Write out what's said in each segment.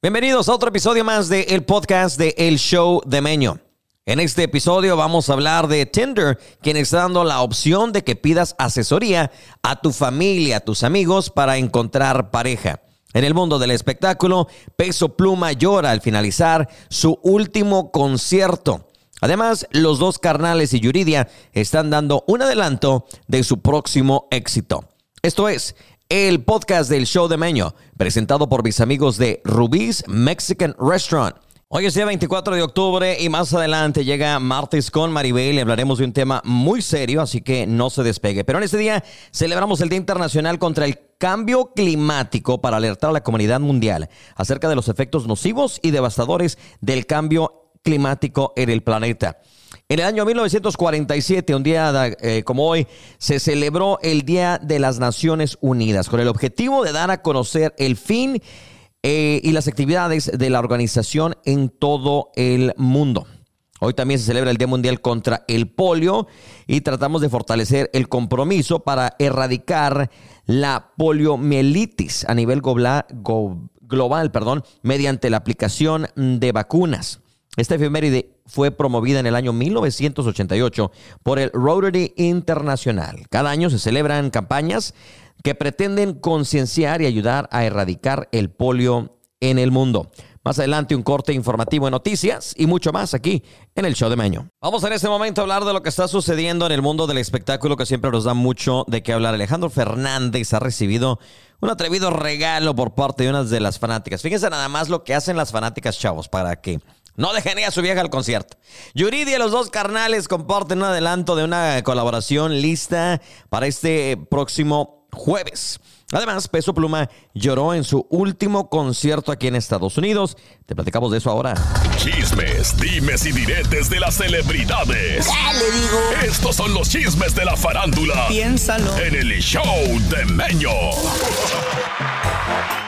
Bienvenidos a otro episodio más de el podcast de El Show de Meño. En este episodio vamos a hablar de Tinder, quien está dando la opción de que pidas asesoría a tu familia, a tus amigos para encontrar pareja. En el mundo del espectáculo, Peso Pluma llora al finalizar su último concierto. Además, los dos carnales y Yuridia están dando un adelanto de su próximo éxito. Esto es el podcast del show de Meño, presentado por mis amigos de Rubí's Mexican Restaurant. Hoy es día 24 de octubre y más adelante llega martes con Maribel y hablaremos de un tema muy serio, así que no se despegue. Pero en este día celebramos el Día Internacional contra el Cambio Climático para alertar a la comunidad mundial acerca de los efectos nocivos y devastadores del cambio climático en el planeta. En el año 1947, un día eh, como hoy, se celebró el Día de las Naciones Unidas con el objetivo de dar a conocer el fin eh, y las actividades de la organización en todo el mundo. Hoy también se celebra el Día Mundial contra el Polio y tratamos de fortalecer el compromiso para erradicar la poliomielitis a nivel global, perdón, mediante la aplicación de vacunas. Esta efeméride fue promovida en el año 1988 por el Rotary Internacional. Cada año se celebran campañas que pretenden concienciar y ayudar a erradicar el polio en el mundo. Más adelante un corte informativo de noticias y mucho más aquí en el show de Meño. Vamos en este momento a hablar de lo que está sucediendo en el mundo del espectáculo que siempre nos da mucho de qué hablar. Alejandro Fernández ha recibido un atrevido regalo por parte de una de las fanáticas. Fíjense nada más lo que hacen las fanáticas chavos para que no dejen a su vieja al concierto. Yuridia y los dos carnales comparten un adelanto de una colaboración lista para este próximo jueves. Además, Peso Pluma lloró en su último concierto aquí en Estados Unidos. Te platicamos de eso ahora. Chismes, dimes y diretes de las celebridades. ¿Qué le digo? Estos son los chismes de la farándula. Piénsalo. En el show de Meño.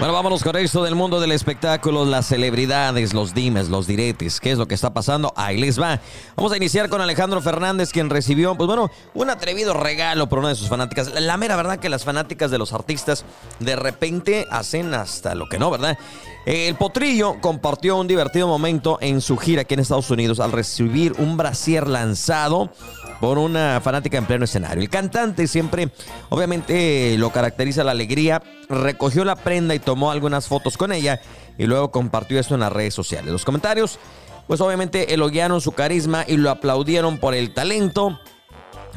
Bueno, vámonos con esto del mundo del espectáculo, las celebridades, los dimes, los diretes, qué es lo que está pasando, ahí les va. Vamos a iniciar con Alejandro Fernández, quien recibió, pues bueno, un atrevido regalo por una de sus fanáticas. La mera verdad que las fanáticas de los artistas de repente hacen hasta lo que no, ¿verdad? El Potrillo compartió un divertido momento en su gira aquí en Estados Unidos al recibir un brasier lanzado por una fanática en pleno escenario. El cantante siempre, obviamente, lo caracteriza la alegría. Recogió la prenda y tomó algunas fotos con ella y luego compartió esto en las redes sociales. Los comentarios, pues obviamente elogiaron su carisma y lo aplaudieron por el talento.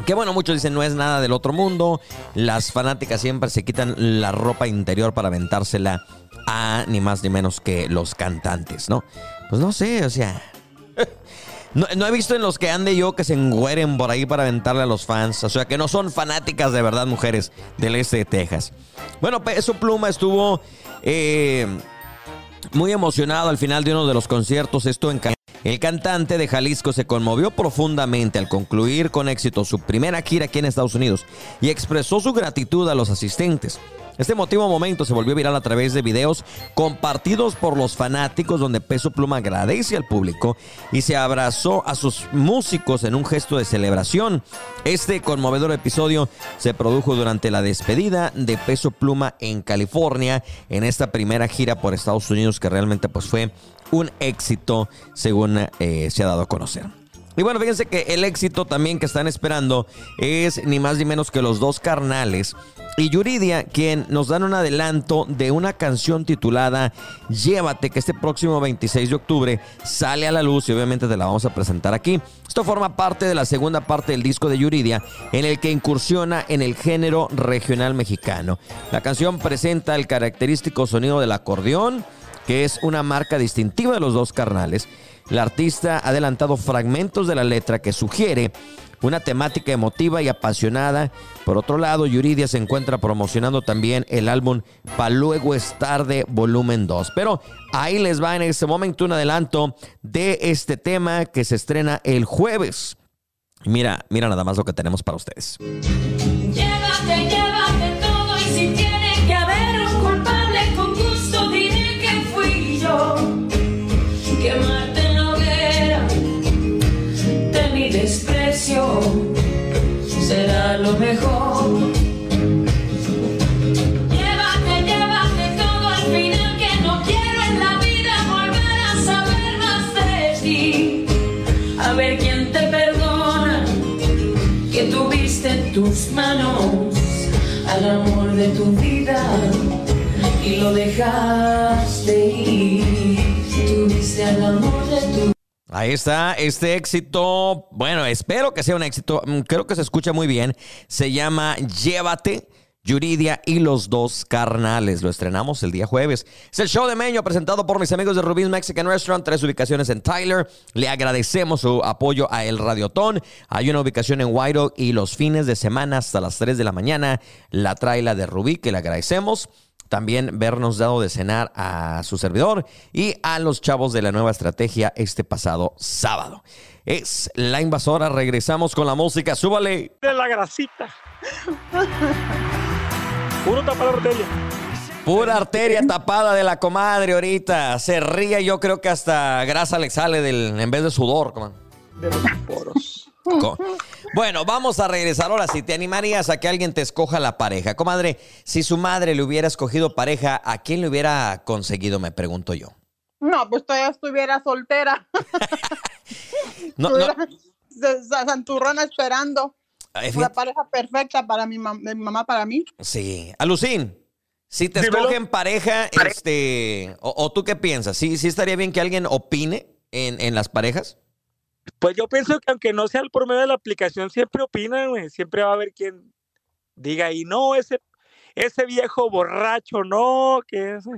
Que bueno, muchos dicen no es nada del otro mundo. Las fanáticas siempre se quitan la ropa interior para aventársela a ni más ni menos que los cantantes, ¿no? Pues no sé, o sea, no, he visto en los que ande yo que se engüeren por ahí para aventarle a los fans. O sea, que no son fanáticas de verdad, mujeres del este de Texas. Bueno, Peso Pluma estuvo eh, muy emocionado al final de uno de los conciertos. Esto en el cantante de Jalisco se conmovió profundamente al concluir con éxito su primera gira aquí en Estados Unidos y expresó su gratitud a los asistentes. Este emotivo momento se volvió viral a través de videos compartidos por los fanáticos donde Peso Pluma agradece al público y se abrazó a sus músicos en un gesto de celebración. Este conmovedor episodio se produjo durante la despedida de Peso Pluma en California en esta primera gira por Estados Unidos que realmente pues fue un éxito según eh, se ha dado a conocer. Y bueno, fíjense que el éxito también que están esperando es ni más ni menos que los dos carnales y Yuridia, quien nos dan un adelanto de una canción titulada Llévate, que este próximo 26 de octubre sale a la luz y obviamente te la vamos a presentar aquí. Esto forma parte de la segunda parte del disco de Yuridia, en el que incursiona en el género regional mexicano. La canción presenta el característico sonido del acordeón, que es una marca distintiva de los dos carnales. La artista ha adelantado fragmentos de la letra que sugiere una temática emotiva y apasionada. Por otro lado, Yuridia se encuentra promocionando también el álbum Pa' luego es tarde, volumen 2. Pero ahí les va en este momento un adelanto de este tema que se estrena el jueves. Mira, mira nada más lo que tenemos para ustedes. Llévate, llévate Lo mejor. Llévate, llévate todo al final que no quiero en la vida volver a saber más de ti. A ver quién te perdona que tuviste tus manos al amor de tu vida y lo dejaste. Ahí está, este éxito, bueno, espero que sea un éxito, mm, creo que se escucha muy bien. Se llama Llévate, Yuridia y los dos carnales. Lo estrenamos el día jueves. Es el show de Meño presentado por mis amigos de Rubín Mexican Restaurant, tres ubicaciones en Tyler. Le agradecemos su apoyo a El Radiotón. Hay una ubicación en White y los fines de semana hasta las 3 de la mañana la traila de Rubí, que le agradecemos también vernos dado de cenar a su servidor y a los chavos de la nueva estrategia este pasado sábado. Es la invasora, regresamos con la música, súbale. de la grasita. Puro tapar arteria. Pura arteria tapada de la comadre ahorita. Se ríe, yo creo que hasta grasa le sale del, en vez de sudor. comadre. De los poros. Bueno, vamos a regresar ahora. Si te animarías a que alguien te escoja la pareja, comadre, si su madre le hubiera escogido pareja, ¿a quién le hubiera conseguido? Me pregunto yo. No, pues todavía estuviera soltera. No, no, estuviera santurrona esperando. Una fíjate- pareja perfecta para mi, mam- de mi mamá, para mí. Sí. Alucín, si te Dímelo. escogen pareja, este, o, o tú qué piensas? ¿Sí, ¿Sí estaría bien que alguien opine en, en las parejas? Pues yo pienso que aunque no sea el por medio de la aplicación, siempre opinan, güey. Siempre va a haber quien diga, y no, ese, ese viejo borracho, no, que ese.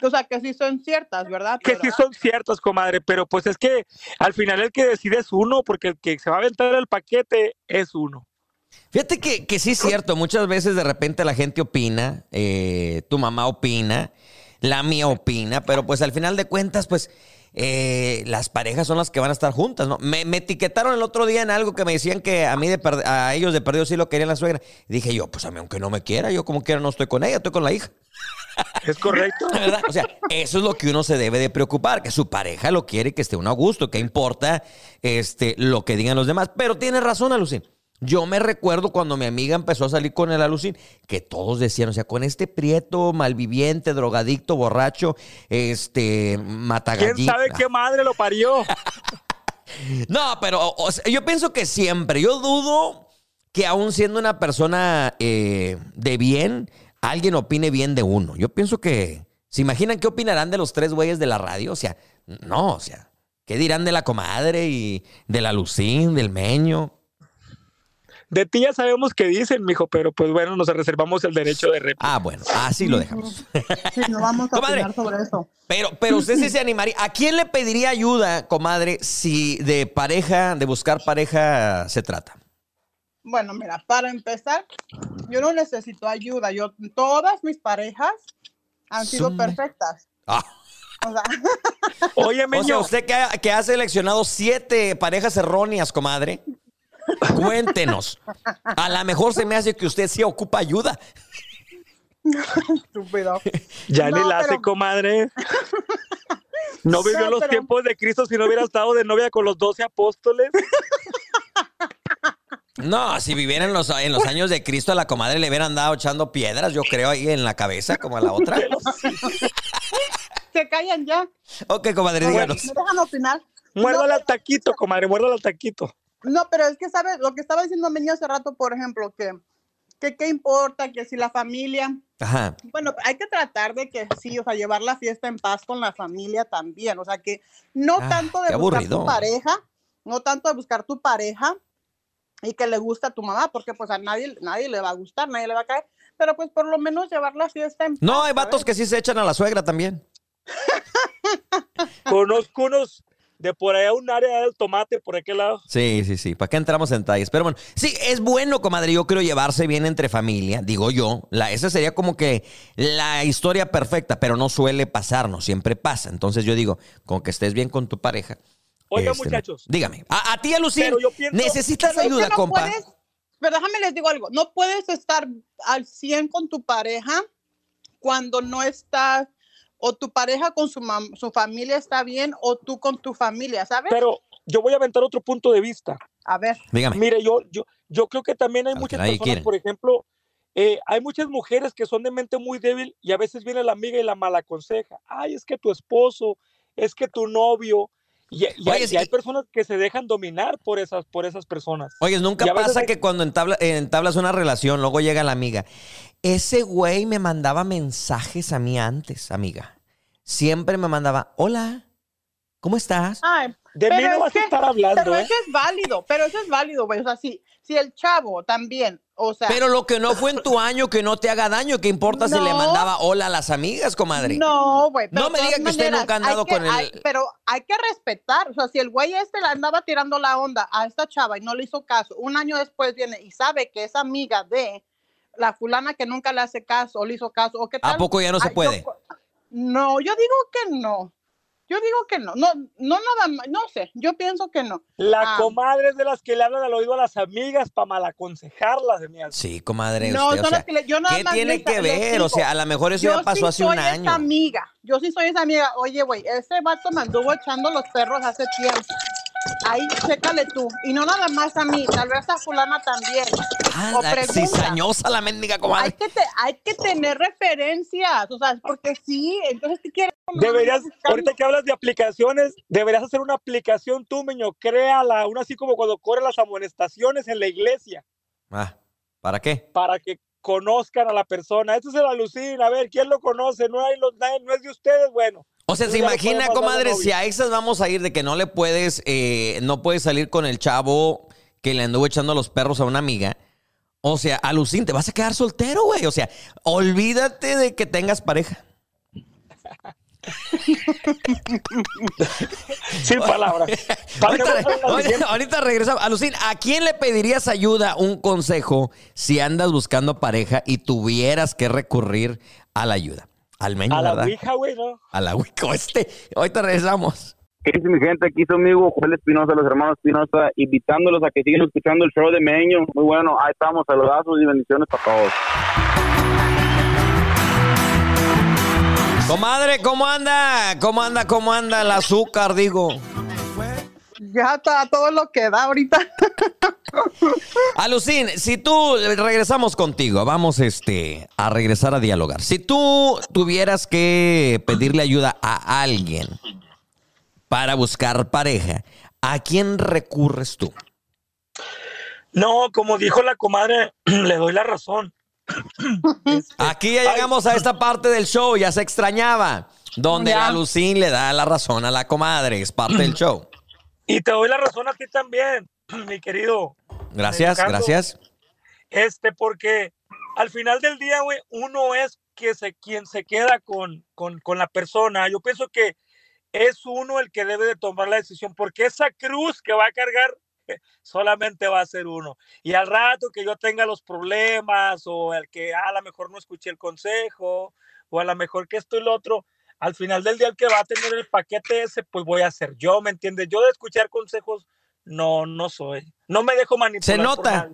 O sea, que sí son ciertas, ¿verdad? Que sí son ciertos, comadre, pero pues es que al final el que decide es uno, porque el que se va a aventar el paquete es uno. Fíjate que, que sí es cierto, muchas veces de repente la gente opina, eh, tu mamá opina, la mía opina, pero pues al final de cuentas, pues eh, las parejas son las que van a estar juntas, ¿no? Me, me etiquetaron el otro día en algo que me decían que a mí de per- a ellos de perdido sí lo querían la suegra. Y dije yo, pues a mí aunque no me quiera, yo como quiera no estoy con ella, estoy con la hija. ¿Es correcto? ¿verdad? O sea, eso es lo que uno se debe de preocupar, que su pareja lo quiere que esté uno a gusto, que importa este, lo que digan los demás. Pero tiene razón, Alucín. Yo me recuerdo cuando mi amiga empezó a salir con el Alucín, que todos decían, o sea, con este prieto, malviviente, drogadicto, borracho, este, ¿Quién matagallita. sabe qué madre lo parió? No, pero o- o sea, yo pienso que siempre. Yo dudo que aún siendo una persona eh, de bien, alguien opine bien de uno. Yo pienso que. ¿Se imaginan qué opinarán de los tres güeyes de la radio? O sea, no, o sea, ¿qué dirán de la comadre y de la Lucín, del Meño? De ti ya sabemos qué dicen, mijo, pero pues bueno, nos reservamos el derecho de réplica. Ah, bueno, así lo dejamos. Sí, no vamos a opinar sobre eso. Pero, pero usted sí se animaría. ¿A quién le pediría ayuda, comadre, si de pareja, de buscar pareja se trata? Bueno, mira, para empezar, yo no necesito ayuda. Yo, todas mis parejas han sido Son- perfectas. Ah. O sea, Oye, O sea, Meño, usted que ha, que ha seleccionado siete parejas erróneas, comadre. Cuéntenos. A lo mejor se me hace que usted sí ocupa ayuda. estúpido. ya No, ni la hace, pero- comadre. No vivió No, los pero- tiempos de Cristo si no hubiera estado de novia con los doce apóstoles. No, si viviera en los, en los años de Cristo, a la comadre le hubieran dado echando piedras, yo creo, ahí en la cabeza, como a la otra. Se callan ya. Ok, comadre, ¿Me díganos. dejan opinar? Muérdale No, al taquito, comadre, muérdale al taquito. No, pero es que, ¿sabes? Lo que estaba diciendo Meño hace rato, por ejemplo, que, que qué importa, que si la familia, Ajá. bueno, hay que tratar de que sí, o sea, llevar la fiesta en paz con la familia también, o sea, que no Ah, tanto de buscar aburrido. tu pareja, no tanto de buscar tu pareja y que le gusta a tu mamá, porque pues a nadie, nadie le va a gustar, nadie le va a caer, pero pues por lo menos llevar la fiesta en paz. No, hay vatos ¿sabes? que sí se echan a la suegra también. Conozco unos de por allá, un área del tomate, por aquel lado. Sí, sí, sí. ¿Para qué entramos en detalles? Pero bueno, sí, es bueno, comadre. Yo creo llevarse bien entre familia, digo yo. La, esa sería como que la historia perfecta, pero no suele pasar, no siempre pasa. Entonces yo digo, con que estés bien con tu pareja. Oiga, este, muchachos. Dígame. A, a ti, Lucía, Pero yo pienso- necesitas ayuda, no compa. puedes- pero déjame les digo algo, no puedes estar al 100 con tu pareja cuando no estás, o tu pareja con su, mam- su familia está bien, o tú con tu familia, ¿sabes? Pero yo voy a aventar otro punto de vista. a ver, Dígame. Mire, yo, yo, yo creo que también hay Al muchas personas, quiere. por ejemplo, eh, hay muchas mujeres que son de mente muy débil y a veces viene la amiga y la mala aconseja. Ay, es que tu esposo, es que tu novio. Y, y hay, Oye, y hay y- personas que se dejan dominar por esas, por esas personas. Oye, nunca pasa hay- que cuando entabla- entablas una relación, luego llega la amiga. Ese güey me mandaba mensajes a mí antes, amiga. Siempre me mandaba, hola, ¿cómo estás? Ay, De mí pero no es vas a estar hablando, Pero ¿eh? eso es válido, pero eso es válido, güey. O sea, si, si el chavo también, o sea. Pero lo que no fue en tu año, que no te haga daño. ¿Qué importa si le mandaba hola a las amigas, comadre? No, güey. No me diga que usted maneras, nunca ha andado que- con el- hay- pero hay que respetar. O sea, si el güey este le andaba tirando la onda a esta chava y no le hizo caso, un año después viene y sabe que es amiga de la fulana que nunca le hace caso o le hizo caso. ¿o qué ¿A poco ya no se Ay, yo- puede? no, yo digo que no. Yo digo que no. No, no nada más. No sé. Yo pienso que no. La Ah. comadre es de las que le hablan al oído a las amigas para malaconsejarlas, de mi alma. Sí, comadre. No, usted, o son sea, las que le- yo nada ¿Qué más tiene que ver? O sea, a lo mejor eso yo ya pasó sí hace un soy esa año. amiga. Yo sí soy esa amiga. Oye, güey, ese vato me anduvo echando los perros hace tiempo. Ahí, chécale tú. Y no nada más a mí, tal vez a fulana también. Ah, o la cizañosa la mendiga, Hay comadre. que, te- hay que tener referencias, o sea, porque sí, entonces, ¿qué quieres? Deberías, ahorita que hablas de aplicaciones, deberías hacer una aplicación tú, meño, créala, una así como cuando corren las amonestaciones en la iglesia, Ah, ¿para qué? para que conozcan a la persona. Esto es el alucina, a ver, ¿quién lo conoce? No, hay los, nadie- no es de ustedes, bueno. O sea, Tú se imagina, comadre, si a esas vamos a ir de que no le puedes, eh, no puedes salir con el chavo que le anduvo echando los perros a una amiga. O sea, alucín, te vas a quedar soltero, güey. O sea, olvídate de que tengas pareja. Sin palabras. Ahorita, ahorita- ahorita regresamos. Alucín, ¿a quién le pedirías ayuda, un consejo, si andas buscando pareja y tuvieras que recurrir a la ayuda? Al meño, A la ¿verdad? Ouija, güey, ¿no? A la Ouija, este. Ahorita regresamos. ¿Qué dice mi gente? Aquí su amigo Joel Espinosa, los hermanos Espinosa, invitándolos a que sigan escuchando el show de Meño. Muy bueno, ahí estamos, saludazos y bendiciones para todos. Comadre, ¿cómo anda? ¿Cómo anda? ¿Cómo anda el azúcar, digo? Ya está todo lo que da ahorita. Alucín, si tú regresamos contigo, vamos este a regresar a dialogar. Si tú tuvieras que pedirle ayuda a alguien para buscar pareja, ¿a quién recurres tú? No, como dijo la comadre, le doy la razón. Aquí ya llegamos a esta parte del show, ya se extrañaba, donde Ya. la Alucín le da la razón a la comadre, es parte del show. Y te doy la razón a ti también, mi querido. Gracias, gracias. Este, porque al final del día, güey, uno es que se, quien se queda con, con, con la persona. Yo pienso que es uno el que debe de tomar la decisión, porque esa cruz que va a cargar solamente va a ser uno. Y al rato que yo tenga los problemas o el que "Ah, a lo mejor no escuché el consejo o a lo mejor que esto y lo otro, al final del día el que va a tener el paquete ese, pues voy a ser yo, ¿me entiendes? Yo de escuchar consejos, no, no soy. No me dejo manipular. Se nota.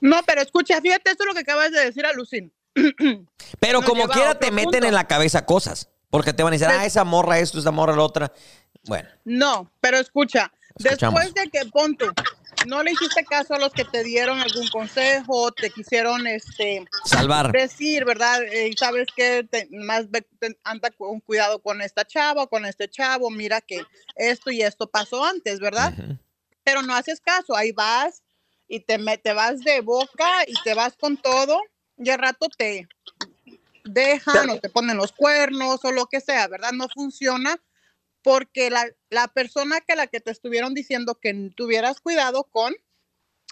No, pero escucha, fíjate esto es lo que acabas de decir, Alucin. Pero Nos como a quiera te meten punto. en la cabeza cosas, porque te van a decir, ah, esa morra esto, esa morra la otra. Bueno, No, pero escucha, Escuchamos. después de que pon tú, no le hiciste caso a los que te dieron algún consejo, te quisieron este salvar. decir, ¿verdad? Eh, Y sabes que más anda con cuidado con esta chava, con este chavo, mira que esto y esto pasó antes, ¿verdad? Pero no haces caso, ahí vas y te, me- te vas de boca y te vas con todo y al rato te dejan o te ponen los cuernos o lo que sea, ¿verdad? No funciona porque la, la persona que la que te estuvieron diciendo que tuvieras cuidado con,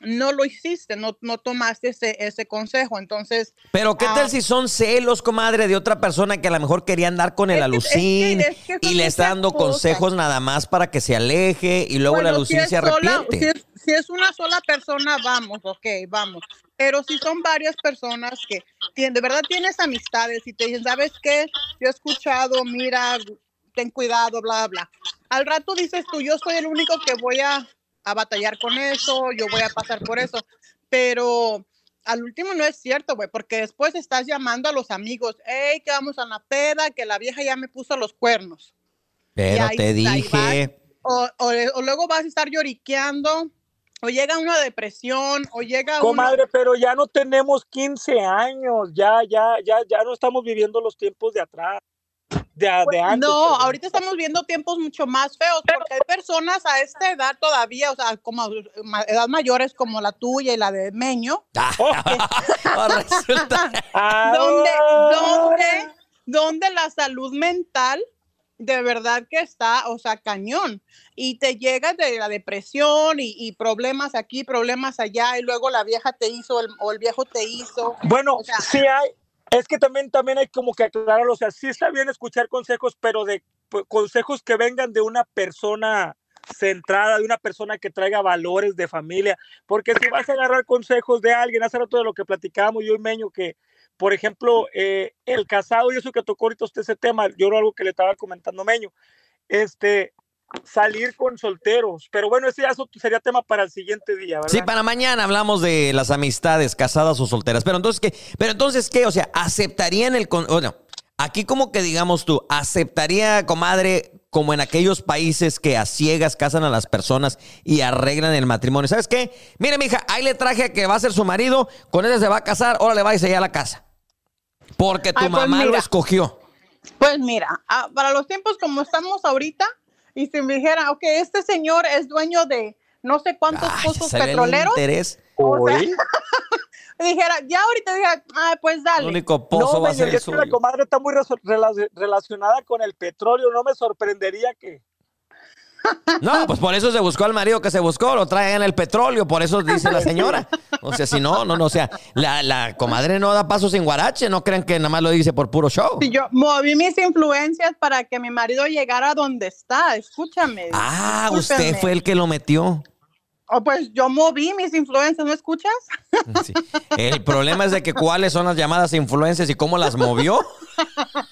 no lo hiciste, no, no tomaste ese, ese consejo. Entonces, Pero qué tal Ah. si son celos, comadre, de otra persona que a lo mejor quería andar con el alucín es que- es que y le está dando cosas. consejos nada más para que se aleje y luego el Bueno, alucín es se sola- arrepiente. si, es, si es una sola persona, vamos, ok, vamos. Pero si son varias personas que de verdad tienes amistades y te dicen, ¿sabes qué? Yo he escuchado, mira, ten cuidado, bla, bla. Al rato dices tú, yo soy el único que voy a, a batallar con eso, yo voy a pasar por eso. Pero al último no es cierto, güey, porque después estás llamando a los amigos, hey, que vamos a la peda, que la vieja ya me puso los cuernos. Pero ahí- te dije, o, o, o luego vas a estar lloriqueando, o llega una depresión, o llega una... Comadre, pero ya no tenemos 15 años, ya, ya, ya, ya no estamos viviendo los tiempos de atrás. De, de antes. No, pero- ahorita estamos viendo tiempos mucho más feos porque hay personas a esta edad todavía, o sea, como edad mayores como la tuya y la de Meño, Ahora resulta- donde, Ah, donde, donde la salud mental de verdad que está, o sea, cañón. Y te llega de la depresión y, y problemas aquí, problemas allá, y luego la vieja te hizo el- o el viejo te hizo. Bueno, O sea- sí hay, es que también, también hay como que aclararlo, o sea, sí está bien escuchar consejos, pero de pues, consejos que vengan de una persona centrada, de una persona que traiga valores de familia, porque si vas a agarrar consejos de alguien, hace rato de lo que platicábamos yo y Meño, que por ejemplo, eh, el casado, y eso que tocó ahorita usted ese tema, yo era algo que le estaba comentando Meño, este, salir con solteros, pero bueno, ese ya eso sería tema para el siguiente día, ¿verdad? Sí, para mañana hablamos de las amistades casadas o solteras. Pero entonces, ¿qué? Pero entonces, ¿qué? O sea, ¿aceptarían el... con- Bueno, aquí como que digamos tú, ¿aceptaría, comadre, como en aquellos países que a ciegas casan a las personas y arreglan el matrimonio? ¿Sabes qué? Mire, mija, ahí le traje a que va a ser su marido, con ese se va a casar, ahora le va a a la casa. Porque tu Ay, pues mamá lo escogió. Pues mira, ah, para los tiempos como estamos ahorita, y si me dijera, ok, este señor es dueño de no sé cuántos Ay, pozos el petroleros, interés. o sea, dijera, ya ahorita dijera, ah, pues El dale. único pozo no, va a ser el que la suyo. comadre está muy relacionada con el petróleo. No me sorprendería que. No, pues por eso se buscó al marido que se buscó, lo trae en el petróleo, por eso dice la señora. O sea, si no, no, no, o sea, la, la comadre no da paso sin guarache, no crean que nada más lo dice por puro show. Si yo moví mis influencias para que mi marido llegara a donde está, escúchame. Ah, usted fue el que lo metió. Oh, pues yo moví mis influencias, ¿no escuchas? Sí. El problema es de que cuáles son las llamadas influencias y cómo las movió.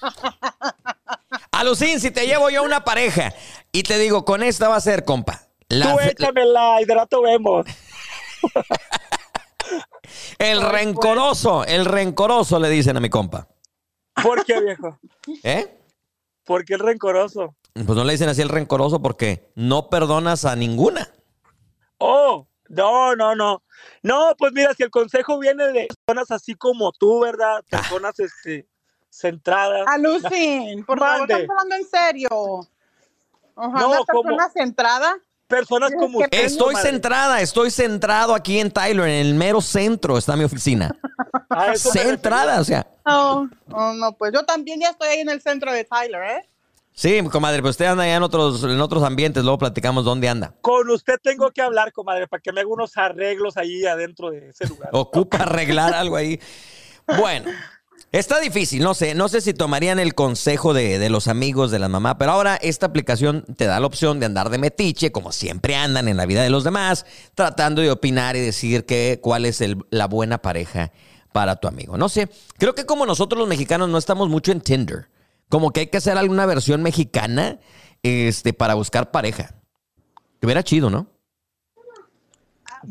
Alucín, si te llevo yo una pareja y te digo, con esta va a ser, compa. La Tú échamela y de rato vemos. el rencoroso, el rencoroso le dicen a mi compa. ¿Por qué, viejo? ¿Eh? Porque es rencoroso. Pues no le dicen así el rencoroso porque no perdonas a ninguna. Oh, no, no, no. No, pues mira, si el consejo viene de personas así como tú, ¿verdad? Ah. Personas este, centradas. Alucin, por favor, estamos hablando en serio. Ajá, No, una como- persona centrada. Personas como usted. Estoy centrada, estoy centrado aquí en Tyler, en el mero centro está mi oficina. Centrada, o sea. No, oh, no, pues yo también ya estoy ahí en el centro de Tyler, ¿eh? Sí, comadre, pero usted anda allá en otros, en otros ambientes, luego platicamos dónde anda. Con usted tengo que hablar, comadre, para que me haga unos arreglos ahí adentro de ese lugar. Ocupa arreglar algo ahí. Bueno, está difícil, no sé, no sé si tomarían el consejo de, de los amigos de la mamá, pero ahora esta aplicación te da la opción de andar de metiche, como siempre andan en la vida de los demás, tratando de opinar y decir que, cuál es el- la buena pareja para tu amigo. No sé, creo que como nosotros los mexicanos no estamos mucho en Tinder, como que hay que hacer alguna versión mexicana este, para buscar pareja. Que hubiera chido, ¿no?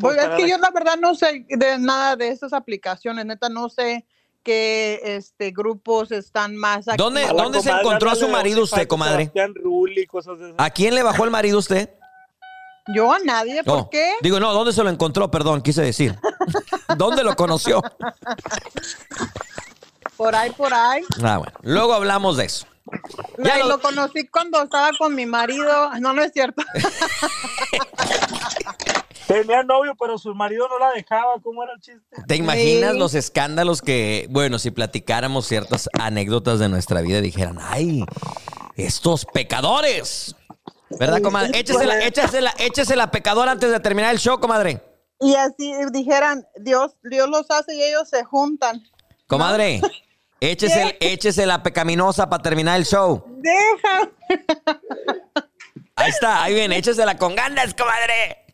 Pues es para que yo la verdad no sé de nada de esas aplicaciones, neta, no sé qué este, grupos están más aquí. ¿Dónde- se encontró a su marido usted, comadre? Sebastián Rulli, cosas de esas. ¿A quién le bajó el marido usted? Yo a nadie, ¿por qué? Digo, no, ¿dónde se lo encontró? Perdón, quise decir. ¿Dónde lo conoció? Por ahí, por ahí. Ah, bueno. Luego hablamos de eso. Ya lo- lo... conocí cuando estaba con mi marido. No, no es cierto. Tenía novio, pero su marido no la dejaba. ¿Cómo era el chiste? ¿Te imaginas Sí. los escándalos que, bueno, si platicáramos ciertas anécdotas de nuestra vida, dijeran, ay, estos pecadores. ¿Verdad, comadre? Échesela, échesela, échesela pecador antes de terminar el show, comadre. Y así dijeran, Dios, Dios los hace y ellos se juntan. Comadre, échese, échese la pecaminosa para terminar el show. Deja, Ahí está, ahí viene, échesela con ganas, comadre.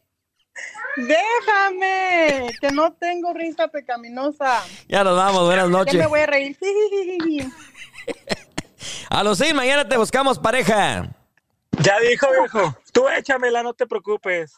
Déjame, que no tengo risa pecaminosa. Ya nos vamos, buenas Ya noches. me voy a reír. A los sí, mañana te buscamos pareja. Ya dijo, viejo. Tú échamela, no te preocupes.